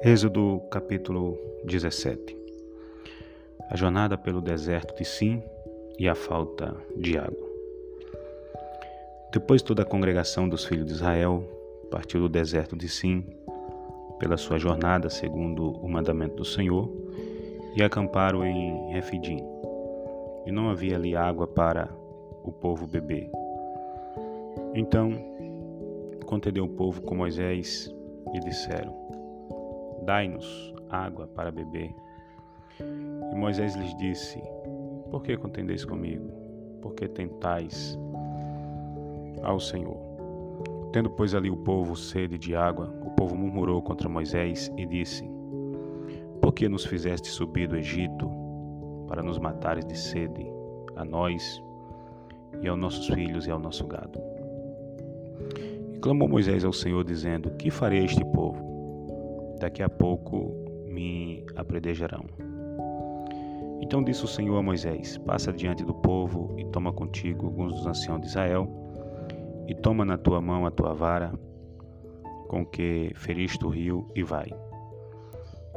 Êxodo capítulo 17 A jornada pelo deserto de Sim e a falta de água. Depois toda a congregação dos filhos de Israel partiu do deserto de Sim pela sua jornada segundo o mandamento do Senhor e acamparam em Refidim. E não havia ali água para o povo beber. Então contendeu o povo com Moisés e disseram: Dai-nos água para beber. E Moisés lhes disse: Por que contendeis comigo? Por que tentais ao Senhor? Tendo, pois, ali o povo sede de água, o povo murmurou contra Moisés e disse: Por que nos fizeste subir do Egito para nos matares de sede, a nós e aos nossos filhos e ao nosso gado? E clamou Moisés ao Senhor, dizendo: Que farei a este povo? Daqui a pouco me apredejarão. Então disse o Senhor a Moisés: Passa diante do povo e toma contigo alguns dos anciãos de Israel, e toma na tua mão a tua vara, com que feriste o rio, e vai.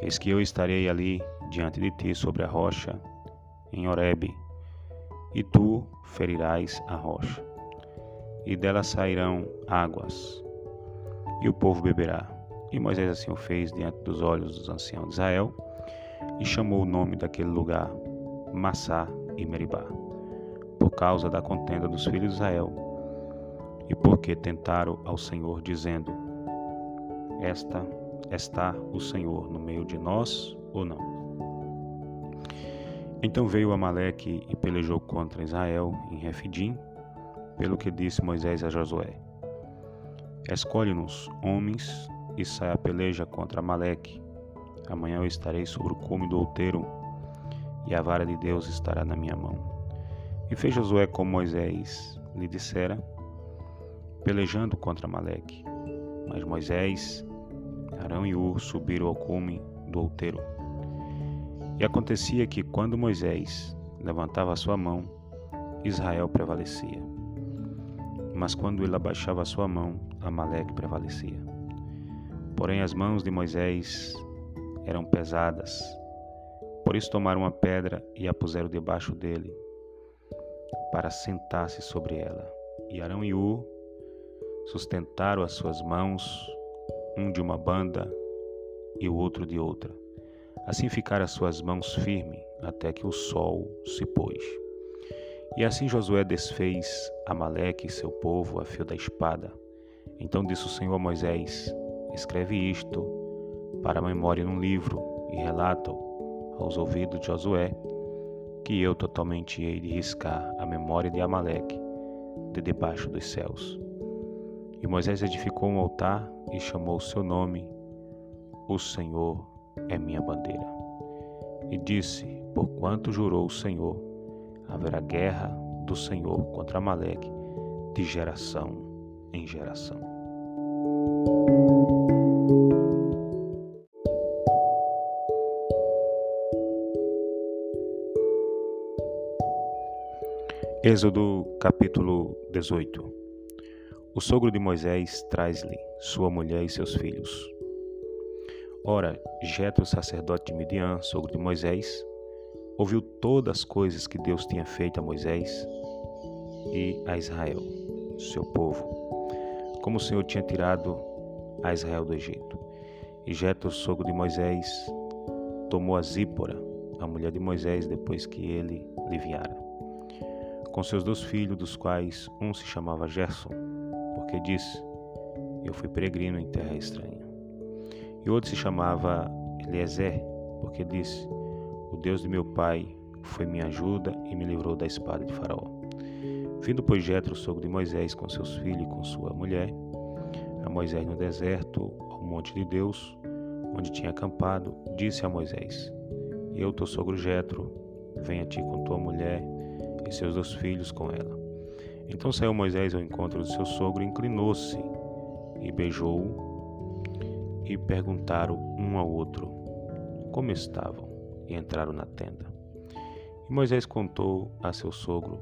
Eis que eu estarei ali diante de ti sobre a rocha, em Horebe, e tu ferirás a rocha, e dela sairão águas, e o povo beberá. E Moisés assim o fez diante dos olhos dos anciãos de Israel e chamou o nome daquele lugar Massá e Meribá, por causa da contenda dos filhos de Israel e porque tentaram ao Senhor, dizendo: Esta está o Senhor no meio de nós ou não? Então veio Amaleque e pelejou contra Israel em Refidim, pelo que disse Moisés a Josué: Escolhe-nos homens e sai a peleja contra Amaleque. Amanhã eu estarei sobre o cume do outeiro, e a vara de Deus estará na minha mão. E fez Josué como Moisés lhe dissera, pelejando contra Amaleque. Mas Moisés, Arão e Ur subiram ao cume do outeiro. E acontecia que, quando Moisés levantava a sua mão, Israel prevalecia. Mas quando ele abaixava a sua mão, Amaleque prevalecia. Porém, as mãos de Moisés eram pesadas. Por isso tomaram uma pedra e a puseram debaixo dele, para sentar-se sobre ela. E Arão e U sustentaram as suas mãos, um de uma banda e o outro de outra. Assim ficaram as suas mãos firmes até que o sol se pôs. E assim Josué desfez Amaleque e seu povo a fio da espada. Então disse o Senhor a Moisés: Escreve isto para a memória num livro e relata aos ouvidos de Josué que eu totalmente hei de riscar a memória de Amaleque de debaixo dos céus. E Moisés edificou um altar e chamou o seu nome, O Senhor é minha bandeira. E disse: Porquanto jurou o Senhor, haverá guerra do Senhor contra Amaleque de geração em geração. Êxodo capítulo 18 O sogro de Moisés traz-lhe sua mulher e seus filhos. Ora, Jetro, sacerdote de Midian, sogro de Moisés, ouviu todas as coisas que Deus tinha feito a Moisés e a Israel, seu povo, como o Senhor tinha tirado a Israel do Egito. E Jetro, sogro de Moisés, tomou a Zípora, a mulher de Moisés, depois que ele lhe viara com seus dois filhos, dos quais um se chamava Gerson, porque disse: Eu fui peregrino em terra estranha. E outro se chamava Eliezer, porque disse: O Deus de meu pai foi minha ajuda e me livrou da espada de Faraó. Vindo, pois, Jetro, sogro de Moisés, com seus filhos e com sua mulher, a Moisés no deserto, ao monte de Deus, onde tinha acampado, disse a Moisés: Eu, teu sogro Jetro, venha ti com tua mulher e seus dois filhos com ela. Então saiu Moisés ao encontro do seu sogro, inclinou-se e beijou-o, e perguntaram um ao outro como estavam, e entraram na tenda. E Moisés contou a seu sogro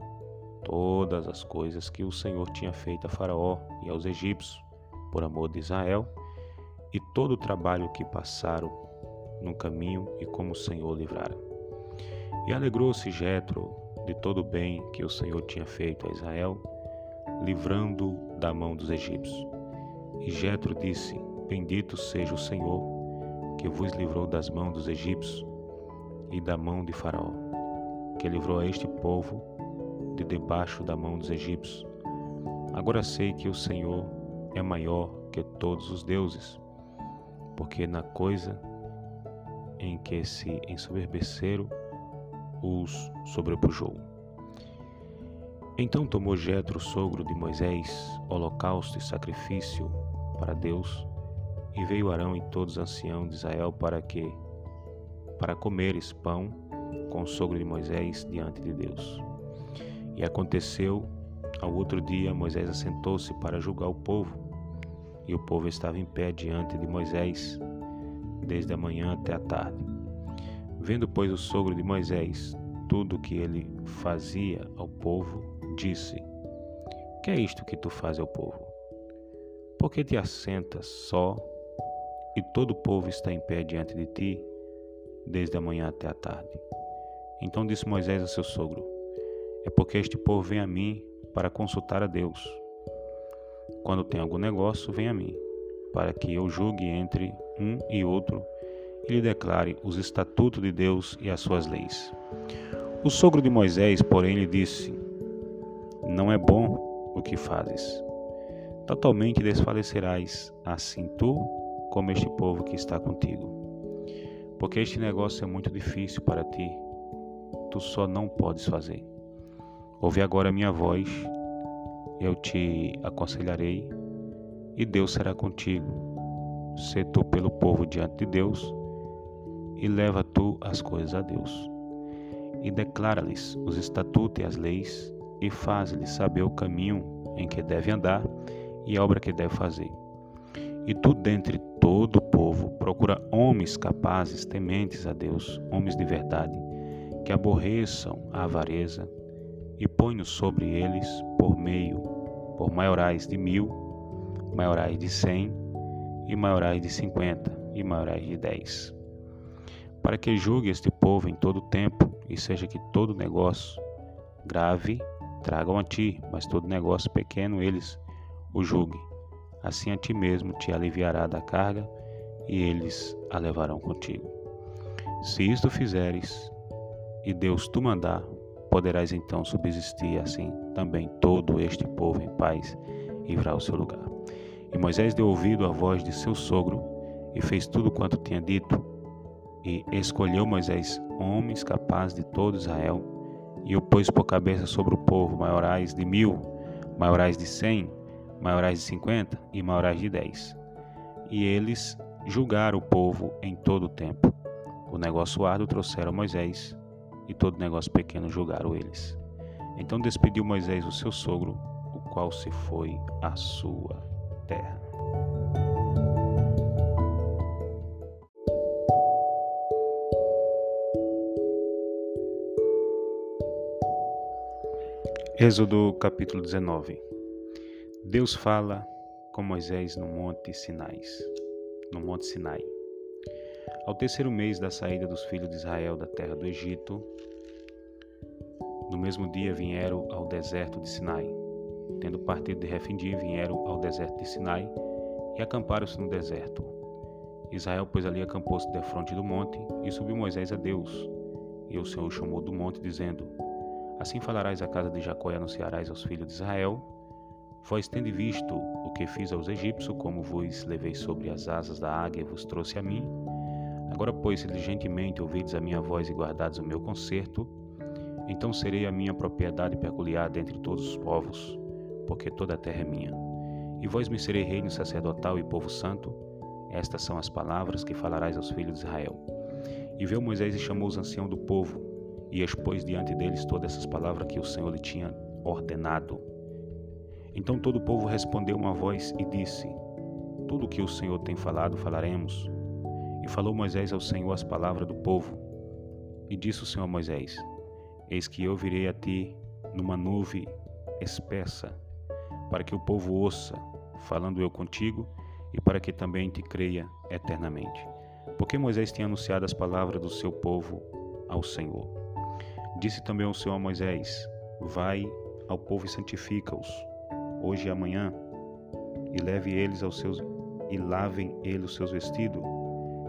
todas as coisas que o Senhor tinha feito a Faraó e aos egípcios, por amor de Israel, e todo o trabalho que passaram no caminho e como o Senhor livrara. E alegrou-se Jetro de todo o bem que o Senhor tinha feito a Israel, livrando da mão dos egípcios. E Jetro disse: Bendito seja o Senhor, que vos livrou das mãos dos egípcios e da mão de Faraó, que livrou a este povo de debaixo da mão dos egípcios. Agora sei que o Senhor é maior que todos os deuses, porque na coisa em que se ensoberbeceram, os sobrepujou. Então tomou Jetro, sogro de Moisés, holocausto e sacrifício para Deus, e veio Arão e todos os anciãos de Israel para que para comeres pão com o sogro de Moisés diante de Deus. E aconteceu ao outro dia Moisés assentou-se para julgar o povo, e o povo estava em pé diante de Moisés desde a manhã até a tarde. Vendo, pois, o sogro de Moisés tudo o que ele fazia ao povo, disse: Que é isto que tu fazes ao povo? Por que te assentas só e todo o povo está em pé diante de ti, desde a manhã até a tarde? Então disse Moisés a seu sogro: É porque este povo vem a mim para consultar a Deus. Quando tem algum negócio, vem a mim, para que eu julgue entre um e outro e lhe declare os estatutos de Deus e as suas leis. O sogro de Moisés, porém, lhe disse: Não é bom o que fazes. Totalmente desfalecerás, assim tu como este povo que está contigo. Porque este negócio é muito difícil para ti, tu só não podes fazer. Ouve agora a minha voz, eu te aconselharei, e Deus será contigo. Se tu pelo povo diante de Deus, e leva tu as coisas a Deus e declara-lhes os estatutos e as leis, e faz-lhes saber o caminho em que deve andar e a obra que deve fazer. E tu, dentre todo o povo, procura homens capazes, tementes a Deus, homens de verdade, que aborreçam a avareza, e põe-nos sobre eles por meio, por maiorais de mil, maiorais de cem, e maiorais de cinquenta, e maiorais de dez para que julgue este povo em todo o tempo, e seja que todo negócio grave tragam a ti, mas todo negócio pequeno eles o julguem. Assim a ti mesmo te aliviará da carga, e eles a levarão contigo. Se isto fizeres, e Deus tu mandar, poderás então subsistir assim também todo este povo em paz e virá ao seu lugar. E Moisés deu ouvido à voz de seu sogro e fez tudo quanto tinha dito, e escolheu Moisés homens capazes de todo Israel, e o pôs por cabeça sobre o povo, maiorais de mil, maiorais de cem, maiorais de cinquenta e maiorais de dez. E eles julgaram o povo em todo o tempo. O negócio árduo trouxeram Moisés, e todo negócio pequeno julgaram eles. Então despediu Moisés o seu sogro, o qual se foi à sua terra. Êxodo capítulo 19 Deus fala com Moisés no monte Sinai, no monte Sinai. Ao terceiro mês da saída dos filhos de Israel da terra do Egito, no mesmo dia vieram ao deserto de Sinai. Tendo partido de Refindim, vieram ao deserto de Sinai e acamparam-se no deserto. Israel, pois, ali acampou-se defronte do monte e subiu Moisés a Deus. E o Senhor chamou do monte, dizendo: Assim falarás à casa de Jacó e anunciarás aos filhos de Israel: Vós tende visto o que fiz aos egípcios, como vos levei sobre as asas da águia e vos trouxe a mim. Agora, pois, se diligentemente ouvides a minha voz e guardares o meu conserto, então serei a minha propriedade peculiar dentre todos os povos, porque toda a terra é minha. E vós me serei reino sacerdotal e povo santo. Estas são as palavras que falarás aos filhos de Israel. E veio Moisés e chamou os anciãos do povo, e expôs diante deles todas essas palavras que o Senhor lhe tinha ordenado. Então todo o povo respondeu uma voz e disse: Tudo o que o Senhor tem falado, falaremos. E falou Moisés ao Senhor as palavras do povo. E disse o Senhor a Moisés: Eis que eu virei a ti numa nuvem espessa, para que o povo ouça, falando eu contigo, e para que também te creia eternamente. Porque Moisés tinha anunciado as palavras do seu povo ao Senhor. Disse também o Senhor a Moisés: Vai ao povo e santifica-os, hoje e amanhã, e leve eles aos seus e lavem eles os seus vestidos,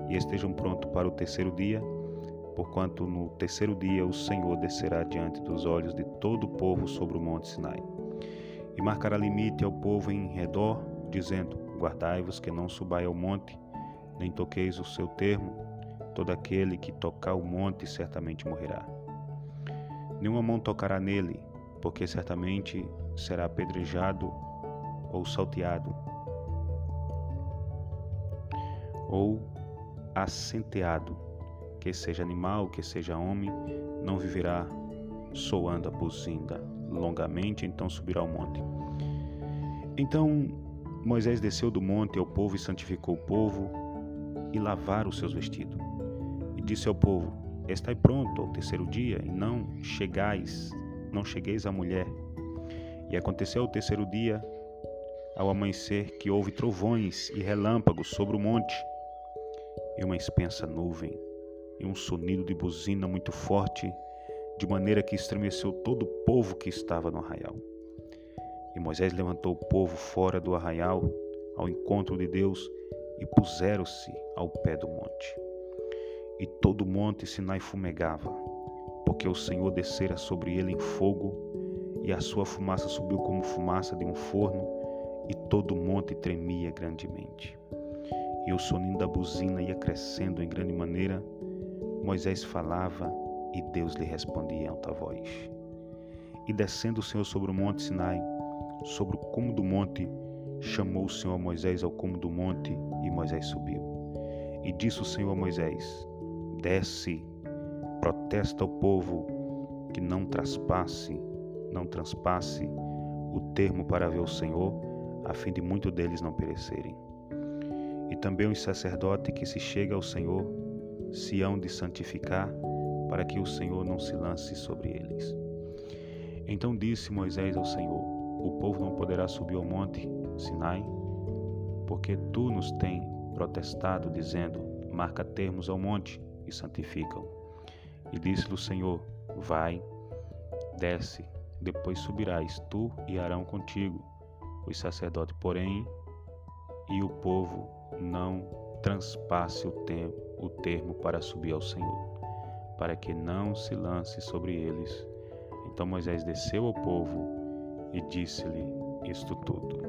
e estejam prontos para o terceiro dia, porquanto no terceiro dia o Senhor descerá diante dos olhos de todo o povo sobre o monte Sinai. E marcará limite ao povo em redor, dizendo: Guardai-vos que não subai ao monte, nem toqueis o seu termo, todo aquele que tocar o monte certamente morrerá. Nenhuma mão tocará nele, porque certamente será apedrejado ou salteado, ou assenteado, que seja animal, que seja homem, não viverá soando a buzina longamente, então subirá ao monte. Então Moisés desceu do monte ao povo e santificou o povo e lavaram os seus vestidos. E disse ao povo: Estai pronto ao terceiro dia, e não chegais, não chegueis à mulher. E aconteceu ao terceiro dia, ao amanhecer, que houve trovões e relâmpagos sobre o monte, e uma expensa nuvem, e um sonido de buzina muito forte, de maneira que estremeceu todo o povo que estava no arraial. E Moisés levantou o povo fora do arraial, ao encontro de Deus, e puseram-se ao pé do monte. E todo o monte Sinai fumegava, porque o Senhor descera sobre ele em fogo, e a sua fumaça subiu como fumaça de um forno, e todo o monte tremia grandemente. E o soninho da buzina ia crescendo em grande maneira. Moisés falava e Deus lhe respondia em alta voz. E descendo o Senhor sobre o monte Sinai, sobre o cume do monte, chamou o Senhor Moisés ao cume do monte, e Moisés subiu. E disse o Senhor a Moisés: Desce, protesta ao povo que não traspasse, não transpasse o termo para ver o Senhor, a fim de muitos deles não perecerem. E também os sacerdotes que se chega ao Senhor se hão de santificar, para que o Senhor não se lance sobre eles. Então disse Moisés ao Senhor: O povo não poderá subir ao monte Sinai, porque tu nos tem protestado, dizendo: Marca termos ao monte e santificam. E disse-lhe o Senhor: Vai, desce, depois subirás tu e Arão contigo, os sacerdotes, porém, e o povo não transpasse o, tempo, o termo para subir ao Senhor, para que não se lance sobre eles. Então Moisés desceu ao povo e disse-lhe isto tudo.